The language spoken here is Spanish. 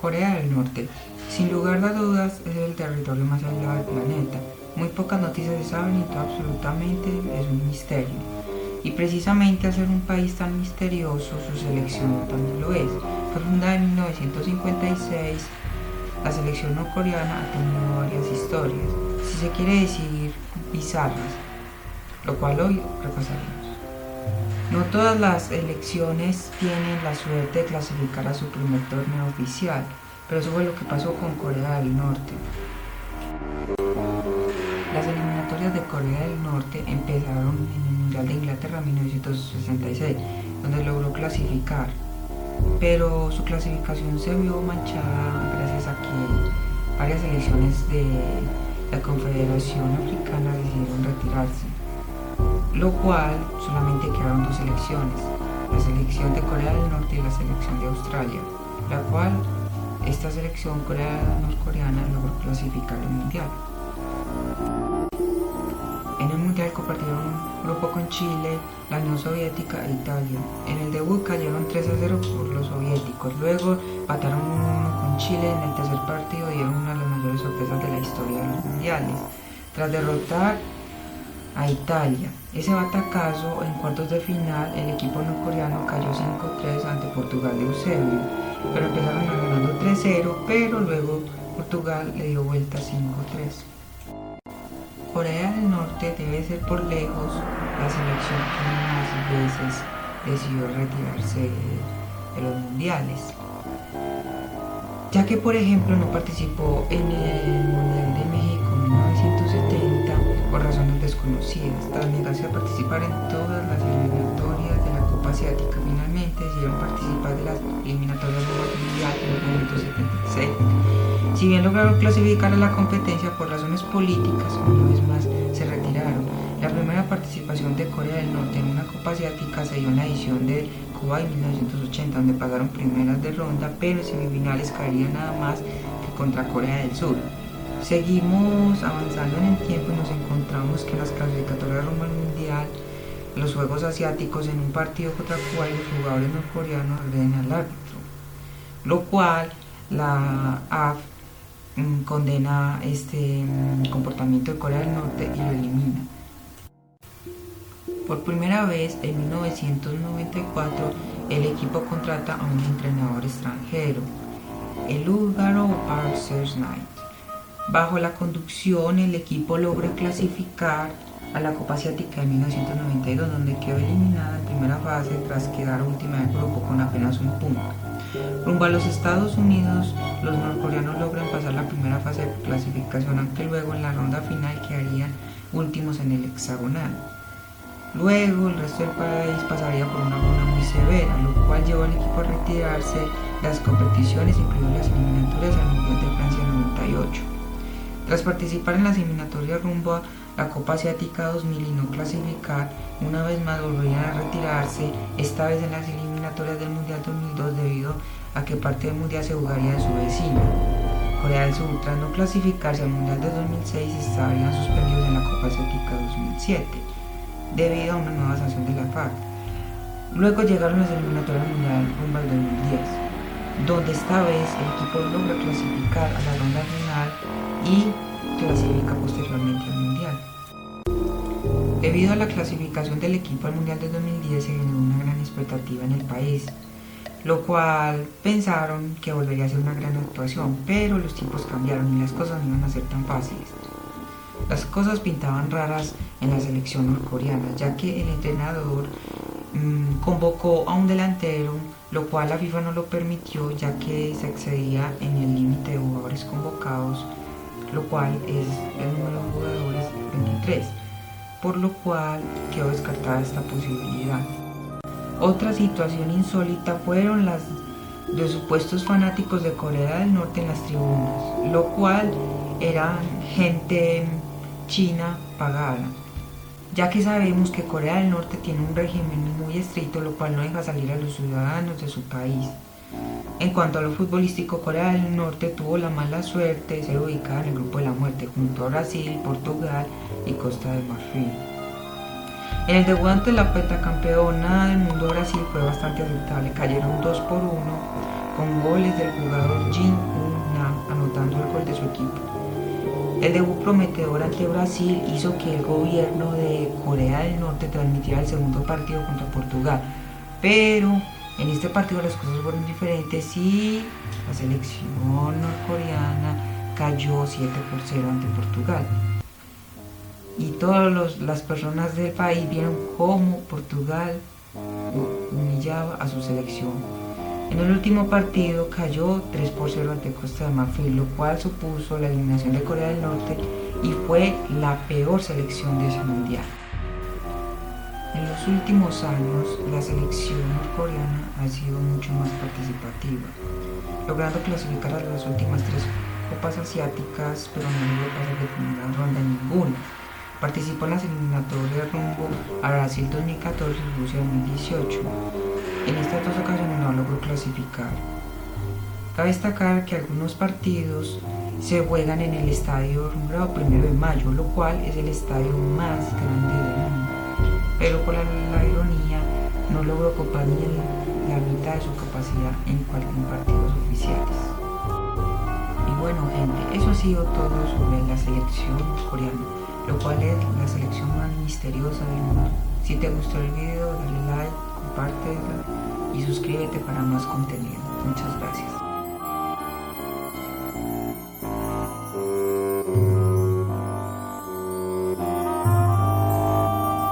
Corea del Norte. Sin lugar a dudas es el territorio más aislado del planeta. Muy pocas noticias se saben y todo absolutamente es un misterio. Y precisamente al ser un país tan misterioso, su selección también lo es. Fue fundada en 1956, la selección norcoreana ha tenido varias historias, si se quiere decir bizarras, lo cual hoy repasaremos. No todas las elecciones tienen la suerte de clasificar a su primer torneo oficial, pero eso fue lo que pasó con Corea del Norte. Las eliminatorias de Corea del Norte empezaron en el Mundial de Inglaterra en 1966, donde logró clasificar, pero su clasificación se vio manchada gracias a que varias selecciones de la Confederación Africana decidieron retirarse lo cual solamente quedaron dos selecciones, la selección de Corea del Norte y la selección de Australia, la cual esta selección coreana-norcoreana logró clasificar al mundial. En el mundial compartieron un grupo con Chile, la Unión Soviética e Italia. En el debut cayeron 3 a 0 por los soviéticos, luego pataron 1-1 con Chile en el tercer partido dieron una de las mayores sorpresas de la historia de los mundiales. Tras derrotar a Italia. Ese batacazo en cuartos de final, el equipo norcoreano cayó 5-3 ante Portugal de Eusebio, pero empezaron ganando 3-0, pero luego Portugal le dio vuelta 5-3. Corea del Norte debe ser por lejos la selección que más veces decidió retirarse de los mundiales, ya que por ejemplo no participó en el Mundial de México en 1970 por razones desconocidas, tras negarse a participar en todas las eliminatorias de la Copa Asiática. Finalmente decidieron participar de las eliminatorias del Mundial en 1976. Si bien lograron clasificar a la competencia por razones políticas, una vez más se retiraron. La primera participación de Corea del Norte en una Copa Asiática se dio en la edición de Cuba en 1980, donde pasaron primeras de ronda, pero en semifinales caerían nada más que contra Corea del Sur. Seguimos avanzando en el tiempo y nos encontramos que las clasificatorias rumbo al mundial, los Juegos Asiáticos en un partido contra Cuba y los jugadores norcoreanos agreden al árbitro, lo cual la AF mm, condena este comportamiento de Corea del Norte y lo elimina. Por primera vez en 1994 el equipo contrata a un entrenador extranjero, el húngaro Arthur Knight. Bajo la conducción, el equipo logra clasificar a la Copa Asiática de 1992, donde quedó eliminada en primera fase tras quedar última del grupo con apenas un punto. Rumbo a los Estados Unidos, los norcoreanos logran pasar la primera fase de clasificación, aunque luego en la ronda final quedarían últimos en el hexagonal. Luego el resto del país pasaría por una ronda muy severa, lo cual llevó al equipo a retirarse las competiciones, incluidas las eliminatorias al Mundial de Francia 98. Tras participar en las eliminatorias rumbo a la Copa Asiática 2000 y no clasificar, una vez más volverían a retirarse, esta vez en las eliminatorias del Mundial 2002 debido a que parte del Mundial se jugaría de su vecino. Corea del Sur, tras no clasificarse al Mundial de 2006, estarían suspendidos en la Copa Asiática 2007, debido a una nueva sanción de la FARC. Luego llegaron las eliminatorias mundial rumbo al 2010, donde esta vez el equipo logra clasificar a la ronda final y clasifica posteriormente al Mundial. Debido a la clasificación del equipo al Mundial de 2010 se generó una gran expectativa en el país, lo cual pensaron que volvería a ser una gran actuación, pero los tiempos cambiaron y las cosas no iban a ser tan fáciles. Las cosas pintaban raras en la selección norcoreana, ya que el entrenador mmm, convocó a un delantero, lo cual la FIFA no lo permitió, ya que se excedía en el límite de jugadores convocados lo cual es el número de jugadores 23, por lo cual quedó descartada esta posibilidad. Otra situación insólita fueron las de supuestos fanáticos de Corea del Norte en las tribunas, lo cual eran gente china pagada, ya que sabemos que Corea del Norte tiene un régimen muy estricto, lo cual no deja salir a los ciudadanos de su país. En cuanto a lo futbolístico, Corea del Norte tuvo la mala suerte de ser ubicada en el grupo de la muerte junto a Brasil, Portugal y Costa de Marfil. En el debut ante la campeona del mundo Brasil fue bastante aceptable, cayeron 2 por 1 con goles del jugador Jin Un Nam anotando el gol de su equipo. El debut prometedor ante Brasil hizo que el gobierno de Corea del Norte transmitiera el segundo partido contra Portugal, pero en este partido las cosas fueron diferentes y la selección norcoreana cayó 7 por 0 ante Portugal. Y todas las personas del país vieron cómo Portugal humillaba a su selección. En el último partido cayó 3 por 0 ante Costa de Marfil, lo cual supuso la eliminación de Corea del Norte y fue la peor selección de ese mundial. En los últimos años, la selección norcoreana ha sido mucho más participativa, logrando clasificar a las últimas tres copas asiáticas, pero no logró pasar de primera ronda ninguna. Participó en las eliminatorias rumbo a Brasil 2014 y Rusia 2018. En estas dos ocasiones no logró clasificar. Cabe destacar que algunos partidos se juegan en el estadio rumbrado primero de mayo, lo cual es el estadio más grande del mundo. Pero por la, ironía no logró ocupar ni la mitad de su capacidad en cualquier partidos oficiales. Y bueno gente, eso ha sido todo sobre la selección coreana lo cual es la selección más misteriosa del mundo. Si te gustó el video, dale like, compártelo y suscríbete para más contenido. Muchas gracias.